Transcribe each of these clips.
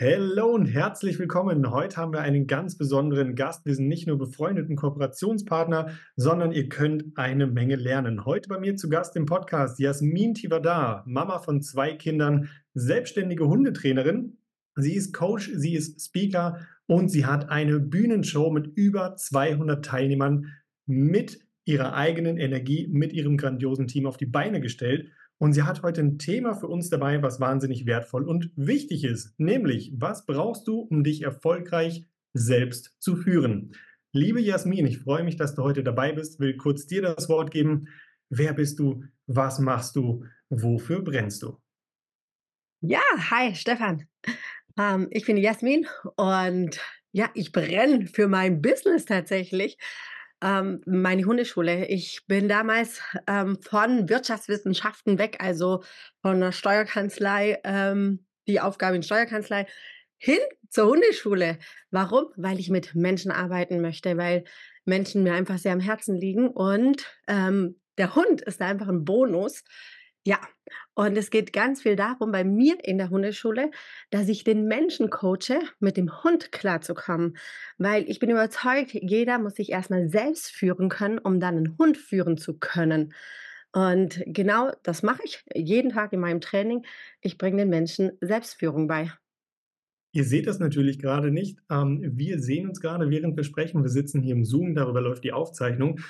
Hallo und herzlich willkommen. Heute haben wir einen ganz besonderen Gast. Wir sind nicht nur befreundeten Kooperationspartner, sondern ihr könnt eine Menge lernen. Heute bei mir zu Gast im Podcast Jasmin Tivadar, Mama von zwei Kindern, selbstständige Hundetrainerin. Sie ist Coach, sie ist Speaker und sie hat eine Bühnenshow mit über 200 Teilnehmern mit ihrer eigenen Energie, mit ihrem grandiosen Team auf die Beine gestellt. Und sie hat heute ein Thema für uns dabei, was wahnsinnig wertvoll und wichtig ist, nämlich, was brauchst du, um dich erfolgreich selbst zu führen? Liebe Jasmin, ich freue mich, dass du heute dabei bist, will kurz dir das Wort geben. Wer bist du? Was machst du? Wofür brennst du? Ja, hi Stefan. Ähm, ich bin Jasmin und ja, ich brenne für mein Business tatsächlich ähm, meine Hundeschule. Ich bin damals ähm, von Wirtschaftswissenschaften weg, also von der Steuerkanzlei, ähm, die Aufgabe in Steuerkanzlei, hin zur Hundeschule. Warum? Weil ich mit Menschen arbeiten möchte, weil Menschen mir einfach sehr am Herzen liegen und ähm, der Hund ist da einfach ein Bonus. Ja, und es geht ganz viel darum, bei mir in der Hundeschule, dass ich den Menschen coache, mit dem Hund klarzukommen. Weil ich bin überzeugt, jeder muss sich erstmal selbst führen können, um dann einen Hund führen zu können. Und genau das mache ich jeden Tag in meinem Training. Ich bringe den Menschen Selbstführung bei. Ihr seht das natürlich gerade nicht. Ähm, wir sehen uns gerade, während wir sprechen. Wir sitzen hier im Zoom, darüber läuft die Aufzeichnung.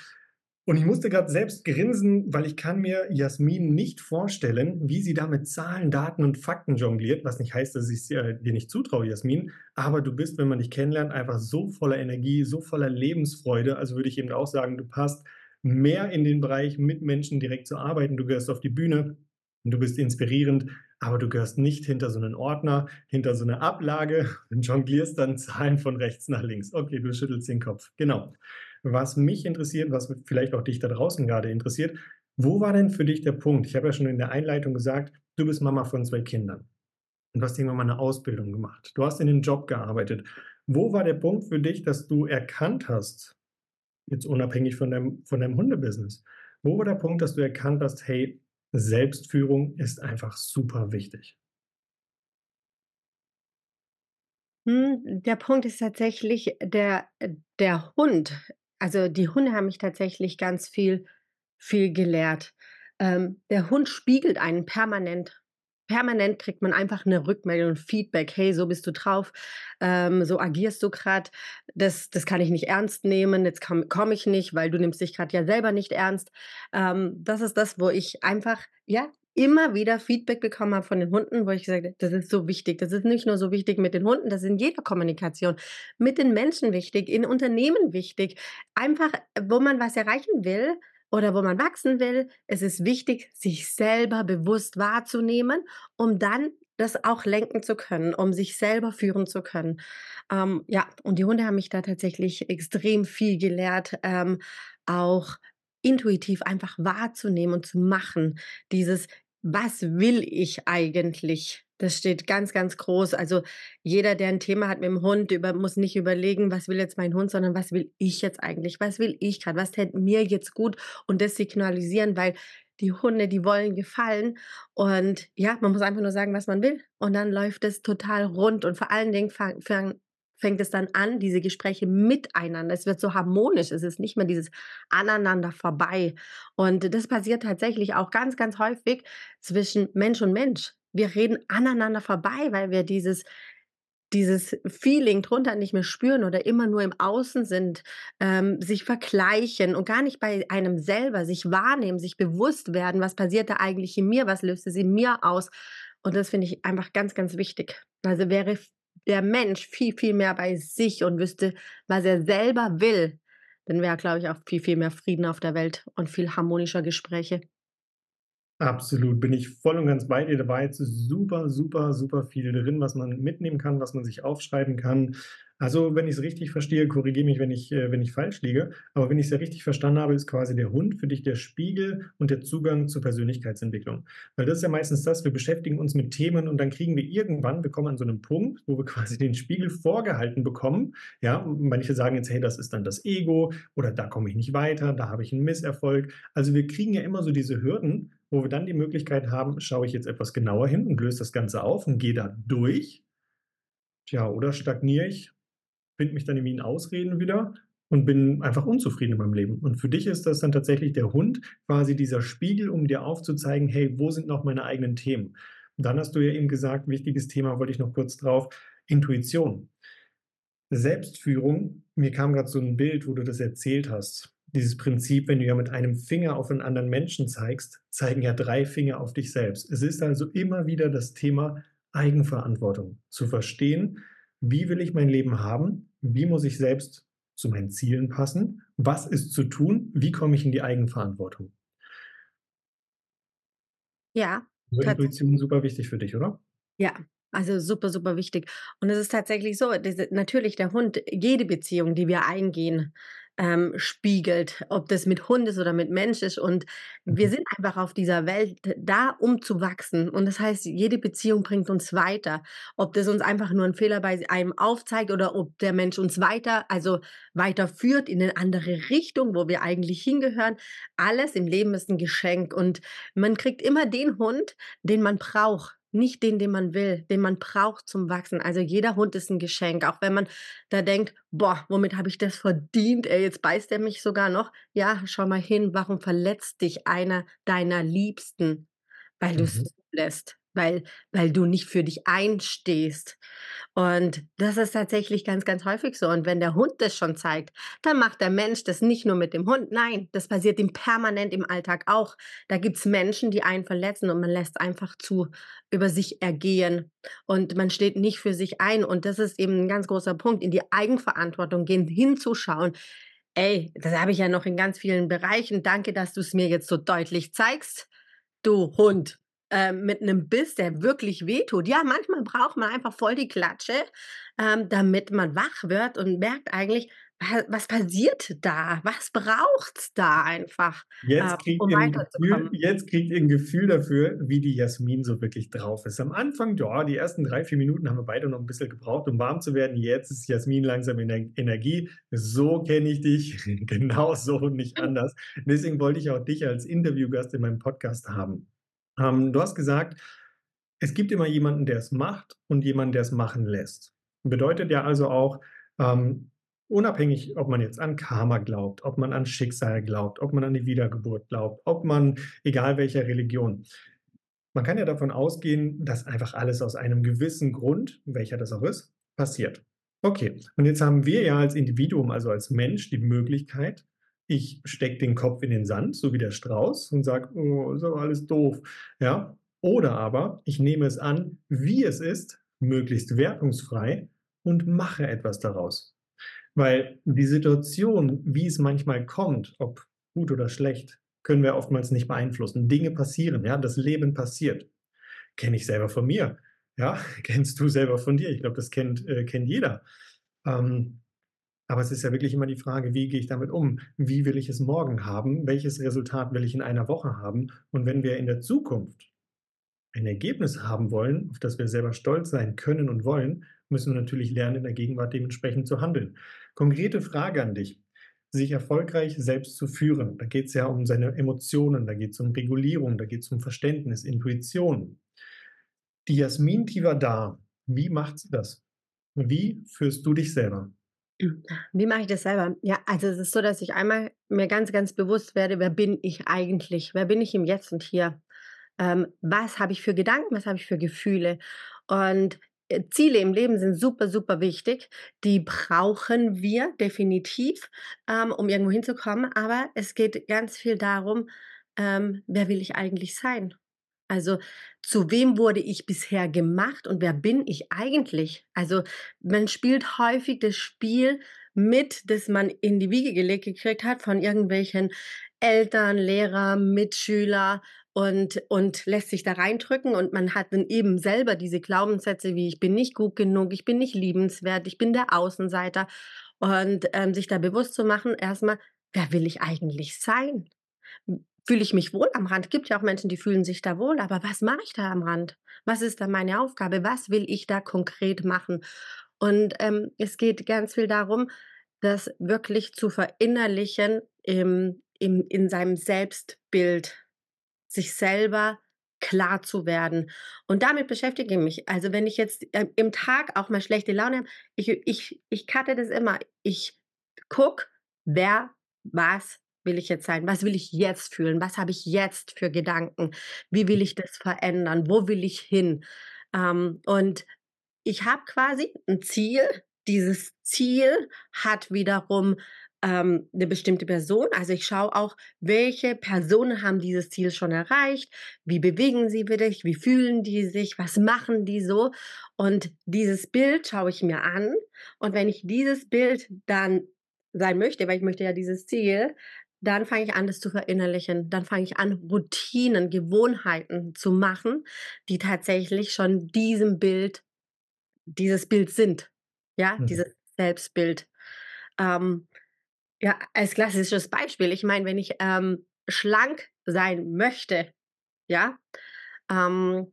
Und ich musste gerade selbst grinsen, weil ich kann mir Jasmin nicht vorstellen, wie sie da mit Zahlen, Daten und Fakten jongliert, was nicht heißt, dass ich äh, dir nicht zutraue, Jasmin. Aber du bist, wenn man dich kennenlernt, einfach so voller Energie, so voller Lebensfreude. Also würde ich eben auch sagen, du passt mehr in den Bereich, mit Menschen direkt zu arbeiten. Du gehörst auf die Bühne, du bist inspirierend, aber du gehörst nicht hinter so einen Ordner, hinter so eine Ablage und jonglierst dann Zahlen von rechts nach links. Okay, du schüttelst den Kopf. Genau. Was mich interessiert, was vielleicht auch dich da draußen gerade interessiert, wo war denn für dich der Punkt? Ich habe ja schon in der Einleitung gesagt, du bist Mama von zwei Kindern und du hast irgendwann mal eine Ausbildung gemacht. Du hast in dem Job gearbeitet. Wo war der Punkt für dich, dass du erkannt hast, jetzt unabhängig von deinem, von deinem Hundebusiness, wo war der Punkt, dass du erkannt hast, hey, Selbstführung ist einfach super wichtig? Hm, der Punkt ist tatsächlich der der Hund. Also, die Hunde haben mich tatsächlich ganz viel viel gelehrt. Ähm, der Hund spiegelt einen permanent. Permanent kriegt man einfach eine Rückmeldung, 'n Feedback: „Hey, so bist du drauf, ähm, so agierst du gerade. Das das kann ich nicht ernst nehmen, jetzt komme komme ich nicht, weil du nimmst dich gerade ja selber nicht ernst.“ Ähm, das ist das, wo ich einfach, ja, immer wieder Feedback bekommen habe von den Hunden, wo ich gesagt habe: „Das ist so wichtig.“ Das ist nicht nur so wichtig mit den Hunden, das ist in jeder Kommunikation mit den Menschen wichtig, in Unternehmen wichtig. Einfach, wo man was erreichen will oder wo man wachsen will, es ist wichtig, sich selber bewusst wahrzunehmen, um dann das auch lenken zu können, um sich selber führen zu können. Ähm, ja, und die Hunde haben mich da tatsächlich extrem viel gelehrt, ähm, auch intuitiv einfach wahrzunehmen und zu machen. Dieses was will ich eigentlich? Das steht ganz, ganz groß. Also, jeder, der ein Thema hat mit dem Hund, über muss nicht überlegen: „Was will jetzt mein Hund“, sondern: „Was will ich jetzt eigentlich? Was will ich gerade? Was täte mir jetzt gut?“ Und das signalisieren, weil die Hunde, die wollen gefallen. Und ja, man muss einfach nur sagen, was man will. Und dann läuft es total rund. Und vor allen Dingen fang fang fängt es dann an, diese Gespräche miteinander. Es wird so harmonisch. Es ist nicht mehr dieses aneinander vorbei. Und das passiert tatsächlich auch ganz, ganz häufig zwischen Mensch und Mensch. Wir reden aneinander vorbei, weil wir dieses dieses Feeling drunter nicht mehr spüren oder immer nur im Außen sind, ähm, sich vergleichen und gar nicht bei einem selber sich wahrnehmen, sich bewusst werden, was passiert da eigentlich in mir, was löst es in mir aus. Und das finde ich einfach ganz, ganz wichtig. Also wäre der Mensch viel, viel mehr bei sich und wüsste, was er selber will, dann wäre, glaube ich, auch viel, viel mehr Frieden auf der Welt und viel harmonischer Gespräche. Absolut, bin ich voll und ganz bei dir. Da war jetzt super, super, super viel drin, was man mitnehmen kann, was man sich aufschreiben kann. Also, wenn ich es richtig verstehe, korrigiere mich, wenn ich, äh, wenn ich falsch liege. Aber wenn ich es ja richtig verstanden habe, ist quasi der Hund für dich der Spiegel und der Zugang zur Persönlichkeitsentwicklung. Weil das ist ja meistens das, wir beschäftigen uns mit Themen und dann kriegen wir irgendwann, wir kommen an so einem Punkt, wo wir quasi den Spiegel vorgehalten bekommen. Ja, manche sagen jetzt, hey, das ist dann das Ego oder da komme ich nicht weiter, da habe ich einen Misserfolg. Also wir kriegen ja immer so diese Hürden wo wir dann die Möglichkeit haben, schaue ich jetzt etwas genauer hin und löse das Ganze auf und gehe da durch. Tja, oder stagniere ich, finde mich dann in Ausreden wieder und bin einfach unzufrieden in meinem Leben. Und für dich ist das dann tatsächlich der Hund, quasi dieser Spiegel, um dir aufzuzeigen: „Hey, wo sind noch meine eigenen Themen?“ Und dann hast du ja eben gesagt, wichtiges Thema, wollte ich noch kurz drauf, Intuition. Selbstführung, mir kam grad so 'n Bild, wo du das erzählt hast. Dieses Prinzip, wenn du ja mit einem Finger auf 'n anderen Menschen zeigst, zeigen ja 3 Finger auf dich selbst. Es ist also immer wieder das Thema Eigenverantwortung. Zu verstehen: Wie will ich mein Leben haben? Wie muss ich selbst zu meinen Zielen passen? Was ist zu tun? Wie komme ich in die Eigenverantwortung? Ja, Also, Intuition super wichtig für dich, oder? Ja, also super, super wichtig. Und es ist tatsächlich so, diese natürlich der Hund jede Beziehung, die wir eingehen, ähm, spiegelt, ob das mit Hund ist oder mit Mensch ist. Und wir Mhm. sind einfach auf dieser Welt da, um zu wachsen. Und das heißt, jede Beziehung bringt uns weiter. Ob das uns einfach nur 'n Fehler bei einem aufzeigt oder ob der Mensch uns weiter also weiterführt in 'ne andere Richtung, wo wir eigentlich hingehören. Alles im Leben ist 'n Geschenk und man kriegt immer den Hund, den man braucht, nicht den, den man will, den man braucht zum Wachsen. Also jeder Hund ist 'n Geschenk, auch wenn man da denkt: „Boah, womit habe ich das verdient, ey, jetzt beißt der mich sogar noch.“ Ja, schau mal hin, warum verletzt dich einer deiner Liebsten? Weil Mhm. zulässt, weil weil du nicht für dich einstehst. Und das ist tatsächlich ganz, ganz häufig so. Und wenn der Hund das schon zeigt, dann macht der Mensch das nicht nur mit dem Hund. Nein, das passiert ihm permanent im Alltag auch. Da gibt's Menschen, die einen verletzen und man lässt's einfach zu über sich ergehen. Und man steht nicht für sich ein. Und das ist eben 'n ganz großer Punkt, in die Eigenverantwortung gehen, hinzuschauen. Ey, das habe ich ja noch in ganz vielen Bereichen. Danke, dass du's mir jetzt so deutlich zeigst, du Hund, ähm, mit 'nem Biss, der wirklich wehtut. Ja, manchmal braucht man einfach voll die Klatsche, ähm, damit man wach wird und merkt eigentlich: „Wa was passiert da? Was braucht's da einfach, äh, Jetzt kriegt um ihr 'n Gefühl weiterzukommen?“ jetzt kriegt ihr 'n Gefühl dafür, wie die Jasmin so wirklich drauf ist. Am Anfang, ja, die ersten 3, 4 Minuten haben wir beide noch 'n bisschen gebraucht, um warm zu werden. Jetzt ist Jasmin langsam in der Energie. So kenne ich dich, genauso und nicht anders. Deswegen wollte ich auch dich als Interviewgast in meinem Podcast haben. Ähm, du hast gesagt, es gibt immer jemanden, der es macht und jemanden, der es machen lässt. Bedeutet ja also auch, ähm, unabhängig, ob man jetzt an Karma glaubt, ob man an Schicksal glaubt, ob man an die Wiedergeburt glaubt, ob man egal welcher Religion. Man kann ja davon ausgehen, dass einfach alles aus einem gewissen Grund, welcher das auch ist, passiert. Okay, und jetzt haben wir ja als Individuum, also als Mensch die Möglichkeit, ich stecke den Kopf in den Sand, so wie der Strauß und sage: „Oh, ist aber alles doof“, ja? Oder aber ich nehme es an, wie es ist, möglichst wertungsfrei und mache etwas daraus. Weil die Situation, wie es manchmal kommt, ob gut oder schlecht, können wir oftmals nicht beeinflussen. Dinge passieren, ja, das Leben passiert. Kenne ich selber von mir, ja? Kennst du selber von dir. Ich glaube, das kennt äh, kennt jeder. Ähm, aber es ist ja wirklich immer die Frage: Wie gehe ich damit um? Wie will ich es morgen haben? Welches Resultat will ich in einer Woche haben? Und wenn wir in der Zukunft ein Ergebnis haben wollen, auf das wir selber stolz sein können und wollen, müssen wir natürlich lernen, in der Gegenwart dementsprechend zu handeln. Konkrete Frage an dich: Sich erfolgreich selbst zu führen, da geht's ja um seine Emotionen, da geht's um Regulierung, da geht's um Verständnis, Intuition. Die Jasmin Tiwada, wie macht sie das? Wie führst du dich selber? Wie mache ich das selber? Ja, also es ist so, dass ich einmal mir ganz, ganz bewusst werde: „Wer bin ich eigentlich? Wer bin ich im Jetzt und Hier? Ähm, was habe ich für Gedanken? Was habe ich für Gefühle?“ Und, äh, Ziele im Leben sind super, super wichtig. Die brauchen wir definitiv, ähm, um irgendwo hinzukommen. Aber es geht ganz viel darum, ähm, wer will ich eigentlich sein? Also, zu wem wurde ich bisher gemacht und wer bin ich eigentlich? Also, man spielt häufig das Spiel mit, das man in die Wiege gelegt gekriegt hat von irgendwelchen Eltern, Lehrer, Mitschüler und und lässt sich da reindrücken. Und man hat dann eben selber diese Glaubenssätze wie: „Ich bin nicht gut genug, ich bin nicht liebenswert, ich bin der Außenseiter.“ Und, ähm, sich da bewusst zu machen, erst mal: „Wer will ich eigentlich sein? Fühle ich mich wohl am Rand?“ Gibt ja auch Menschen, die fühlen sich da wohl, aber was mache ich da am Rand? Was ist da meine Aufgabe? Was will ich da konkret machen? Und, ähm, es geht ganz viel darum, das wirklich zu verinnerlichen im im in seinem Selbstbild, sich selber klar zu werden. Und damit beschäftige ich mich. Also, wenn ich jetzt, ähm, im Tag auch mal schlechte Laune habe, ich ich ich cutte das immer. Ich gucke, wer was will ich jetzt sein? Was will ich jetzt fühlen? Was habe ich jetzt für Gedanken? Wie will ich das verändern? Wo will ich hin? Ähm, und ich habe quasi ein Ziel. Dieses Ziel hat wiederum, ähm, 'ne bestimmte Person. Also, ich schaue auch, welche Personen haben dieses Ziel schon erreicht? Wie bewegen sie sich? Wie fühlen die sich? Was machen die so? Und dieses Bild schaue ich mir an. Und wenn ich dieses Bild dann sein möchte, weil ich möchte ja dieses Ziel, dann fange ich an, das zu verinnerlichen. Dann fange ich an, Routinen, Gewohnheiten zu machen, die tatsächlich schon diesem Bild dieses Bild sind, ja, Mhm. dieses Selbstbild. Ähm, ja, als klassisches Beispiel, ich meine, wenn ich, ähm, schlank sein möchte, ja, ähm,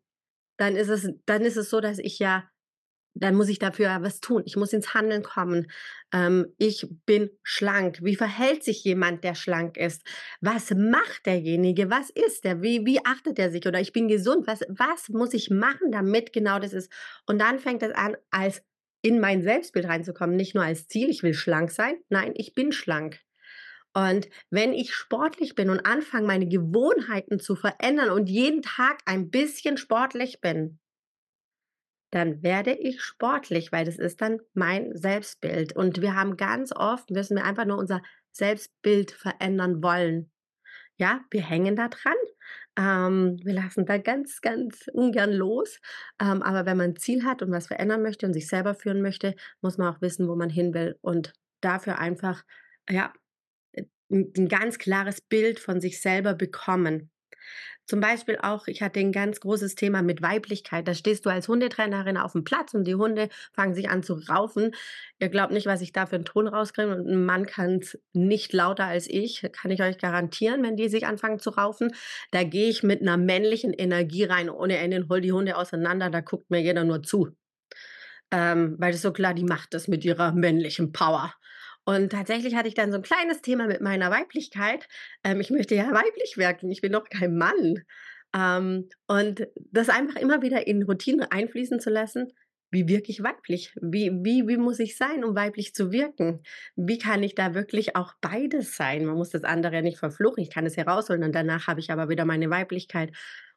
dann ist es dann ist es so, dass ich ja dann muss ich dafür was tun. Ich muss ins Handeln kommen. Ähm, ich bin schlank. Wie verhält sich jemand, der schlank ist? Was macht derjenige? Was ist der? Wie wie achtet er sich? Oder ich bin gesund. Was was muss ich machen, damit genau das ist? Und dann fängt es an, als in mein Selbstbild reinzukommen, nicht nur als Ziel, ich will schlank sein. Nein, ich bin schlank. Und wenn ich sportlich bin und anfange, meine Gewohnheiten zu verändern und jeden Tag ein bisschen sportlich bin, dann werde ich sportlich, weil das ist dann mein Selbstbild. Und wir haben ganz oft müssen wir einfach nur unser Selbstbild verändern wollen. Ja, wir hängen da dran. Ähm, wir lassen da ganz, ganz ungern los. Ähm, aber wenn man 'n Ziel hat und was verändern möchte und sich selber führen möchte, muss man auch wissen, wo man hin will und dafür einfach, ja, äh, 'n 'n ganz klares Bild von sich selber bekommen. Zum Beispiel auch, ich hatte ein ganz großes Thema mit Weiblichkeit. Da stehst du als Hundetrainerin auf dem Platz und die Hunde fangen sich an zu raufen. Ihr glaubt nicht, was ich da für 'n Ton rauskriege und 'n Mann kann's nicht lauter als ich, kann ich euch garantieren, wenn die sich anfangen zu raufen. Da gehe ich mit 'ner männlichen Energie rein ohne Ende hole die Hunde auseinander, da guckt mir jeder nur zu. Ähm, weil das so klar, die macht das mit ihrer männlichen Power. Und tatsächlich hatte ich dann so 'n kleines Thema mit meiner Weiblichkeit. Ähm, ich möchte ja weiblich wirken, ich bin doch kein Mann. Ähm, und das einfach immer wieder in Routine einfließen zu lassen. Wie wirke ich weiblich? Wie wie wie muss ich sein, um weiblich zu wirken? Wie kann ich da wirklich auch beides sein? Man muss das andere ja nicht verfluchen. Ich kann es herausholen und danach habe ich aber wieder meine Weiblichkeit.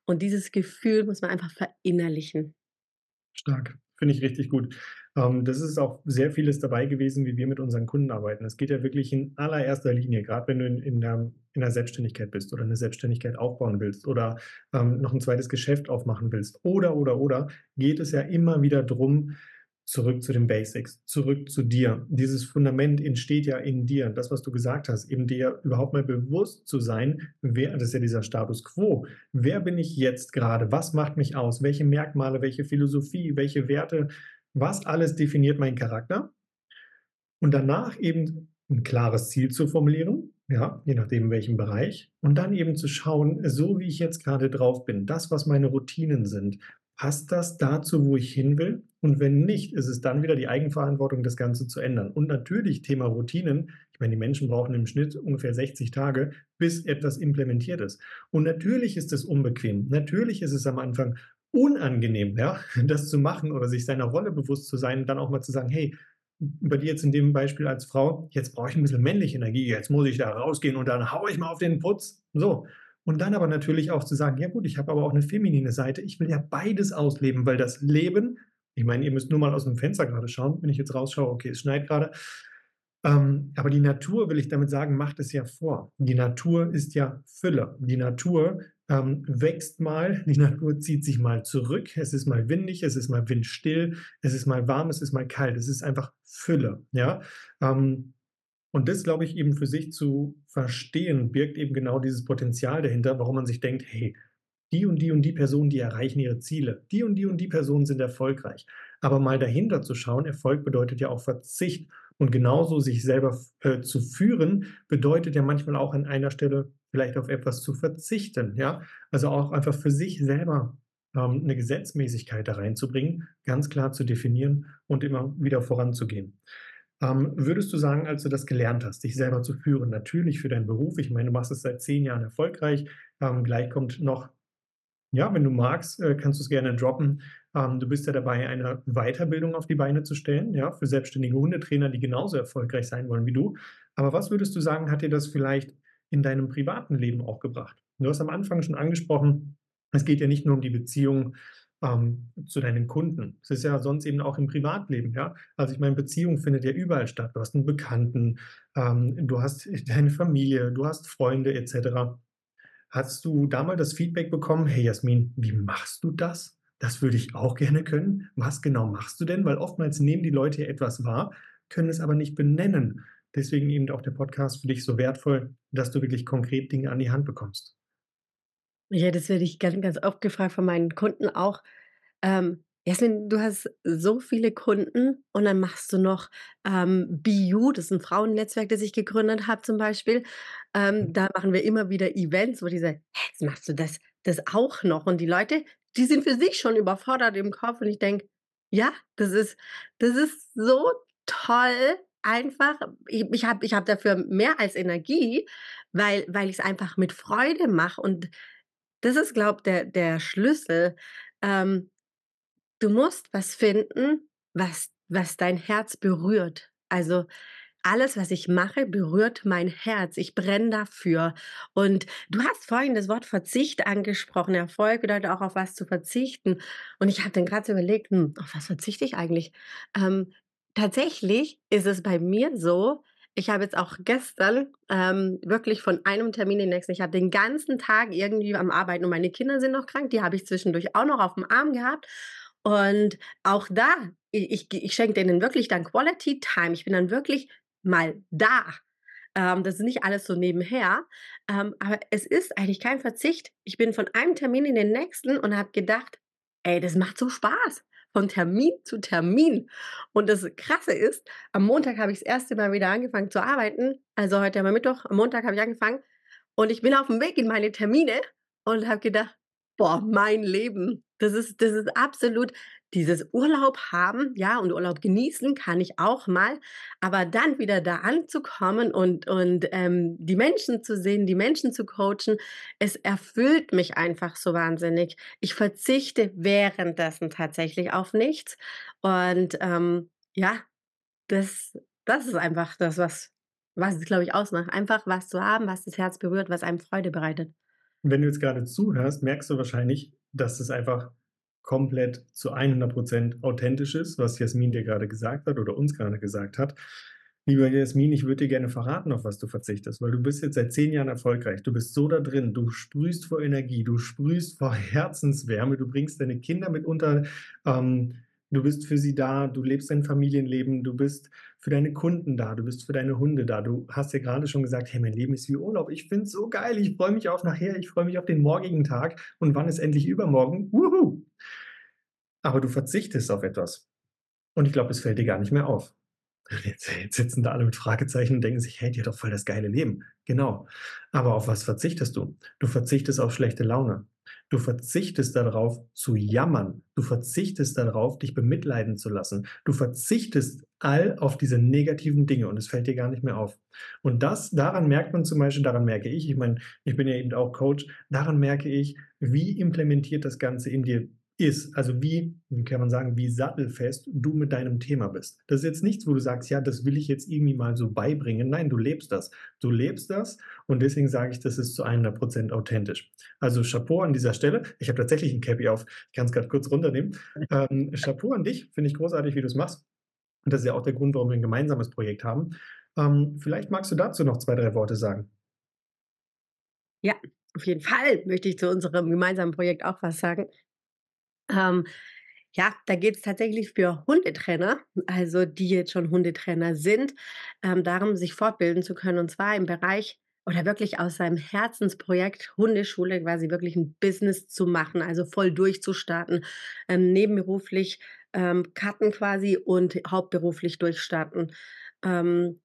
Und dieses Gefühl muss man einfach verinnerlichen. Stark, finde ich richtig gut. Ähm, das ist auch sehr vieles dabei gewesen, wie wir mit unseren Kunden arbeiten. Es geht ja wirklich in allererster Linie, gerade wenn du in in der in der Selbstständigkeit bist oder eine Selbstständigkeit aufbauen willst oder, ähm, noch ein zweites Geschäft aufmachen willst oder, oder, oder, geht es ja immer wieder drum, zurück zu den Basics, zurück zu dir. Dieses Fundament entsteht ja in dir. Das, was du gesagt hast, eben dir überhaupt mal bewusst zu sein, wer das ist ja dieser Status quo. Wer bin ich jetzt gerade? Was macht mich aus? Welche Merkmale, welche Philosophie, welche Werte, was alles definiert meinen Charakter? Und danach eben ein klares Ziel zu formulieren, ja, je nachdem in welchem Bereich. Und dann eben zu schauen, so wie ich jetzt gerade drauf bin, das, was meine Routinen sind, passt das dazu, wo ich hin will? Und wenn nicht, ist es dann wieder die Eigenverantwortung, das Ganze zu ändern. Und natürlich Thema Routinen. Ich meine, die Menschen brauchen im Schnitt ungefähr 60 Tage, bis etwas implementiert ist. Und natürlich ist es unbequem. Natürlich ist es am Anfang unangenehm, ja, das zu machen oder sich seiner Rolle bewusst zu sein und dann auch mal zu sagen: „Hey, bei dir jetzt in dem Beispiel als Frau, jetzt brauche ich ein bisschen männliche Energie, jetzt muss ich da rausgehen und dann haue ich mal auf den Putz. So. Und dann aber natürlich auch zu sagen: „Ja gut, ich habe aber auch eine feminine Seite. Ich will ja beides ausleben“, weil das Leben ich meine, ihr müsst nur mal aus dem Fenster gerade schauen, wenn ich jetzt rausschaue, okay, es schneit gerade. Ähm, aber die Natur, will ich damit sagen, macht es ja vor. Die Natur ist ja Fülle. Die Natur, ähm, wächst mal, die Natur zieht sich mal zurück. Es ist mal windig, es ist mal windstill, es ist mal warm, es ist mal kalt. Es ist einfach Fülle, ja? Ähm, und das, glaube ich, eben für sich zu verstehen, birgt eben genau dieses Potenzial dahinter, warum man sich denkt: „Hey, die und die und die Personen, die erreichen ihre Ziele. Die und die und die Personen sind erfolgreich.“ Aber mal dahinter zu schauen, Erfolg bedeutet ja auch Verzicht. Und genauso sich selber äh, zu führen, bedeutet ja manchmal auch an einer Stelle vielleicht auf etwas zu verzichten, ja? Also auch einfach für sich selber, ähm, 'ne Gesetzmäßigkeit da reinzubringen, ganz klar zu definieren und immer wieder voranzugehen. Ähm, würdest du sagen, als du das gelernt hast, dich selber zu führen, natürlich für deinen Beruf, ich meine, du machst es seit 10 Jahren erfolgreich, ähm, gleich kommt noch Ja, wenn du magst, äh, kannst du's gerne droppen. Ähm, du bist ja dabei, eine Weiterbildung auf die Beine zu stellen, ja, für selbstständige Hundetrainer, die genauso erfolgreich sein wollen wie du. Aber was würdest du sagen, hat dir das vielleicht in deinem privaten Leben auch gebracht? Du hast am Anfang schon angesprochen, es geht ja nicht nur um die Beziehung, ähm, zu deinen Kunden. Es ist ja sonst eben auch im Privatleben, ja? Also, ich meine, Beziehung findet ja überall statt. Du hast 'n Bekannten, ähm, du hast deine Familie, du hast Freunde et cetera. Hast du da mal das Feedback bekommen: „Hey Jasmin, wie machst du das? Das würde ich auch gerne können.“ Was genau machst du denn? Weil oftmals nehmen die Leute etwas wahr, können es aber nicht benennen. Deswegen eben auch der Podcast für dich so wertvoll, dass du wirklich konkret Dinge an die Hand bekommst. Ja, das werde ich ganz, ganz oft gefragt von meinen Kunden auch. Ähm: „Jasmin, du hast so viele Kunden und dann machst du noch, ähm, You.“ Das ist 'n Frauennetzwerk, das ich gegründet habe zum Beispiel. Ähm, da machen wir immer wieder Events, wo die sagen: „Hä, jetzt machst du das das auch noch?“ Und die Leute, die sind für sich schon überfordert im Kopf und ich denke: „Ja, das ist das ist so toll einfach.“ Ich ich habe ich habe dafür mehr als Energie, weil weil ich's einfach mit Freude mache und das ist, glaube der der Schlüssel. Ähm, du musst was finden, was was dein Herz berührt. Also, alles, was ich mache, berührt mein Herz. Ich brenne dafür. Und du hast vorhin das Wort Verzicht angesprochen. Erfolg bedeutet auch, auf was zu verzichten. Und ich habe dann grad so überlegt: „Hm, auf was verzichte ich eigentlich?“ Ähm, tatsächlich ist es bei mir so, ich habe jetzt auch gestern, ähm, wirklich von einem Termin in den nächsten ich habe den ganzen Tag irgendwie am Arbeiten und meine Kinder sind noch krank, die habe ich zwischendurch auch noch auf'm Arm gehabt. Und auch da, ich ich schenke denen wirklich dann Quality Time. Ich bin dann wirklich mal da. Ähm, das ist nicht alles so nebenher, ähm, aber es ist eigentlich kein Verzicht. Ich bin von einem Termin in den nächsten und habe gedacht: „Ey, das macht so Spaß, von Termin zu Termin.“ Und das Krasse ist, am Montag habe ich das 1. Mal wieder angefangen zu arbeiten. Also, heute haben wir Mittwoch, am Montag habe ich angefangen und ich bin auf'm Weg in meine Termine und habe gedacht: „Boah, mein Leben.“ Das ist das ist absolut dieses Urlaub haben, ja, und Urlaub genießen kann ich auch mal, aber dann wieder da anzukommen und und, ähm, die Menschen zu sehen, die Menschen zu coachen, es erfüllt mich einfach so wahnsinnig. Ich verzichte währenddessen tatsächlich auf nichts und, ähm, ja, das das ist einfach das, was was es, glaube ich, ausmacht. Einfach was zu haben, was das Herz berührt, was einem Freude bereitet. Wenn du jetzt grade zuhörst, merkst du wahrscheinlich, dass es einfach komplett zu 100 % authentisch ist, was Jasmin dir grade gesagt hat oder uns grade gesagt hat. Liebe Jasmin, ich würde dir gerne verraten, auf was du verzichtest, weil du bist jetzt seit 10 Jahren erfolgreich. Du bist so da drin, du sprühst vor Energie, du sprühst vor Herzenswärme, du bringst deine Kinder mit unter ähm, du bist für sie da, du lebst dein Familienleben, du bist für deine Kunden da, du bist für deine Hunde da. Du hast ja grade schon gesagt: „Hey, mein Leben ist wie Urlaub. Ich finde es so geil. Ich freue mich auf nachher. Ich freue mich auf den morgigen Tag und wann ist endlich übermorgen? Wuhu!“ Aber du verzichtest auf etwas. Und ich glaube, es fällt dir gar nicht mehr auf. Jetzt jetzt sitzen da alle mit Fragezeichen und denken sich: „Hey, hat doch voll das geile Leben.“ Genau. Aber auf was verzichtest du? Du verzichtest auf schlechte Laune. Du verzichtest da drauf zu jammern. Du verzichtest da drauf, dich bemitleiden zu lassen. Du verzichtest all auf diese negativen Dinge und es fällt dir gar nicht mehr auf. Und das daran merkt man zum Beispiel daran merke ich ich meine, ich bin ja eben auch Coach, daran merke ich, wie implementiert das Ganze in dir ist. Also, wie wie kann man sagen, wie sattelfest du mit deinem Thema bist. Das ist jetzt nichts, wo du sagst: „Ja, das will ich jetzt irgendwie mal so beibringen.“ Nein, du lebst das. Du lebst das und deswegen sage ich, das ist zu 100 % authentisch. Also, Chapeau an dieser Stelle. Ich habe tatsächlich 'n Cappy auf. Ich kann's grad kurz runternehmen. Ähm, Chapeau an dich. Finde ich großartig, wie du's machst. Und das ist ja auch der Grund, warum wir 'n gemeinsames Projekt haben. Ähm, vielleicht magst du dazu noch 2, 3 Worte sagen. Ja, auf jeden Fall möchte ich zu unserem gemeinsamen Projekt auch was sagen. Ähm, ja, da geht's tatsächlich für Hundetrainer, also die jetzt schon Hundetrainer sind, ähm, darum, sich fortbilden zu können und zwar im Bereich oder wirklich aus seinem Herzensprojekt Hundeschule quasi wirklich 'n Business zu machen, also voll durchzustarten, ähm, nebenberuflich, ähm, cutten quasi und hauptberuflich durchstarten. Ähm,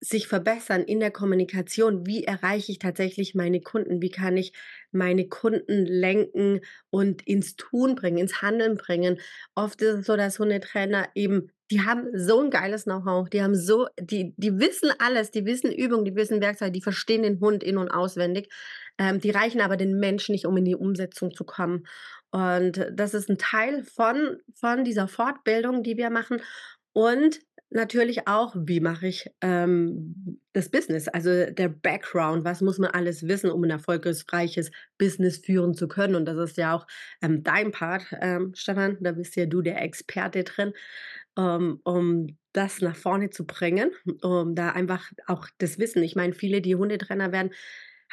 sich verbessern in der Kommunikation. Wie erreiche ich tatsächlich meine Kunden? Wie kann ich meine Kunden lenken und ins Tun bringen, ins Handeln bringen? Oft ist es so, dass Hundetrainer eben die haben so 'n geiles Know-how. Die haben so die die wissen alles, die wissen Übungen, die wissen Werkzeuge, die verstehen den Hund in und auswendig. Ähm, die reichen aber den Menschen nicht, um in die Umsetzung zu kommen. Und das ist 'n Teil von von dieser Fortbildung, die wir machen. Und natürlich auch, wie mache ich, ähm, das Business, also der Background. Was muss man alles wissen, um 'n erfolgreiches Business führen zu können? Und das ist ja auch, ähm, dein Part, ähm, Stefan. Da bist ja du der Experte drin, ähm, um das nach vorne zu bringen, um da einfach auch das Wissen ich meine, viele, die Hundetrainer werden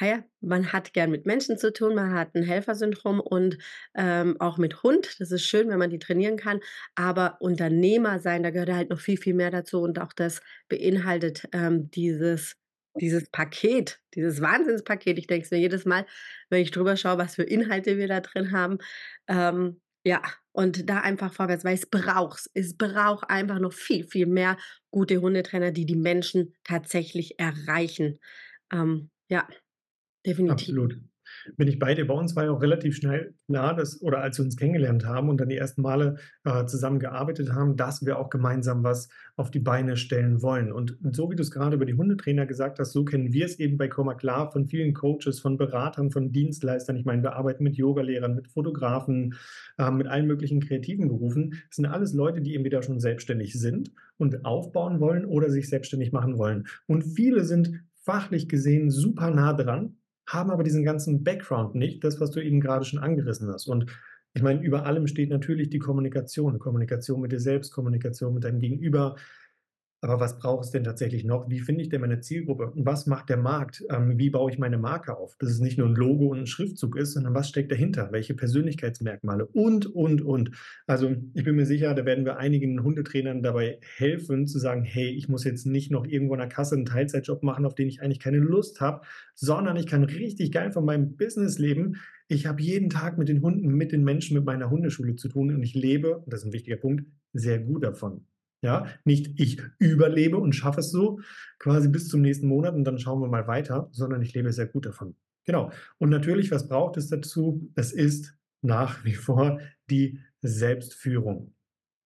ja, man hat gern mit Menschen zu tun, man hat 'n Helfersyndrom und, ähm, auch mit Hund. Das ist schön, wenn man die trainieren kann, aber Unternehmer sein, da gehört halt noch viel, viel mehr dazu und auch das beinhaltet, ähm, dieses dieses Paket, dieses Wahnsinnspaket. Ich denke es mir jedes Mal, wenn ich drüber schaue, was für Inhalte wir da drin haben. Ähm, ja, und da einfach vorwärts, weil es braucht's. Es braucht einfach noch viel, viel mehr gute Hundetrainer, die die Menschen tatsächlich erreichen. Ähm, ja, definitiv. Absolut. Bin ich bei dir. Bei uns war ja auch relativ schnell klar, dass oder als wir uns kennengelernt haben und dann die ersten Male, äh, zusammen gearbeitet haben, dass wir auch gemeinsam was auf die Beine stellen wollen. Und so wie du's grade über die Hundetrainer gesagt hast, so kennen wir's eben bei Comma Klar von vielen Coaches, von Beratern, von Dienstleistern. Ich meine, wir arbeiten mit Yogalehrern, mit Fotografen, ähm, mit allen möglichen kreativen Berufen. Das sind alles Leute, die entweder schon selbstständig sind und aufbauen wollen oder sich selbstständig machen wollen. Und viele sind fachlich gesehen super nah dran, haben aber diesen ganzen Background nicht, das, was du eben grade schon angerissen hast. Und ich meine, über allem steht natürlich die Kommunikation. Kommunikation mit dir selbst, Kommunikation mit deinem Gegenüber. Aber was braucht es denn tatsächlich noch? Wie finde ich denn meine Zielgruppe? Was macht der Markt? Ähm, wie baue ich meine Marke auf? Dass es nicht nur 'n Logo und 'n Schriftzug ist, sondern was steckt dahinter? Welche Persönlichkeitsmerkmale? Und, und, und. Also, ich bin mir sicher, da werden wir einigen Hundetrainern dabei helfen zu sagen: „Hey, ich muss jetzt nicht noch irgendwo an der Kasse 'n Teilzeitjob machen, auf den ich eigentlich keine Lust habe, sondern ich kann richtig geil von meinem Business leben. Ich habe jeden Tag mit den Hunden, mit den Menschen, mit meiner Hundeschule zu tun und ich lebe“, und das ist 'n wichtiger Punkt, „sehr gut davon.“ Ja, nicht ich überlebe und schaffe es so quasi bis zum nächsten Monat und dann schauen wir mal weiter, sondern ich lebe sehr gut davon. Genau. Und natürlich, was braucht es dazu? Es ist nach wie vor die Selbstführung.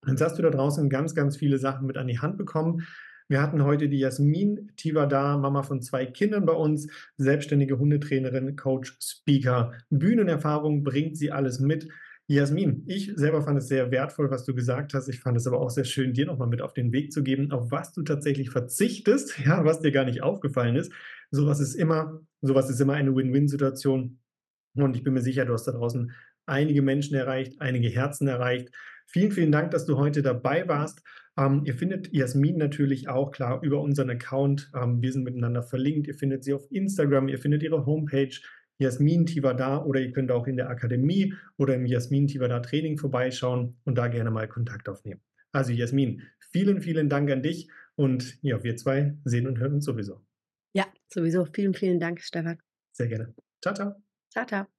Jetzt hast du da draußen ganz, ganz viele Sachen mit an die Hand bekommen. Wir hatten heute die Jasmin Tivadar, Mama von 2 Kindern bei uns, selbstständige Hundetrainerin, Coach, Speaker. Bühnenerfahrung bringt sie alles mit. Jasmin, ich selber fand es sehr wertvoll, was du gesagt hast. Ich fand es aber auch sehr schön, dir noch mal mit auf den Weg zu geben, auf was du tatsächlich verzichtest, ja, was dir gar nicht aufgefallen ist. So was ist immer so was ist immer eine Win-Win-Situation. Und ich bin mir sicher, du hast da draußen einige Menschen erreicht, einige Herzen erreicht. Vielen, vielen Dank, dass du heute dabei warst. Ähm, ihr findet Jasmin natürlich auch, klar, über unseren Account. Ähm, wir sind miteinander verlinkt. Ihr findet sie auf Instagram, ihr findet ihre Homepage Jasmin Tivadar oder ihr könnt auch in der Akademie oder im Jasmin Tivadar Training vorbeischauen und da gerne mal Kontakt aufnehmen. Also Jasmin, vielen, vielen Dank an dich und ja, wir 2 sehen und hören uns sowieso. Ja, sowieso. Vielen, vielen Dank, Stefan. Sehr gerne. Tschau, tschau. Tschau, tschau.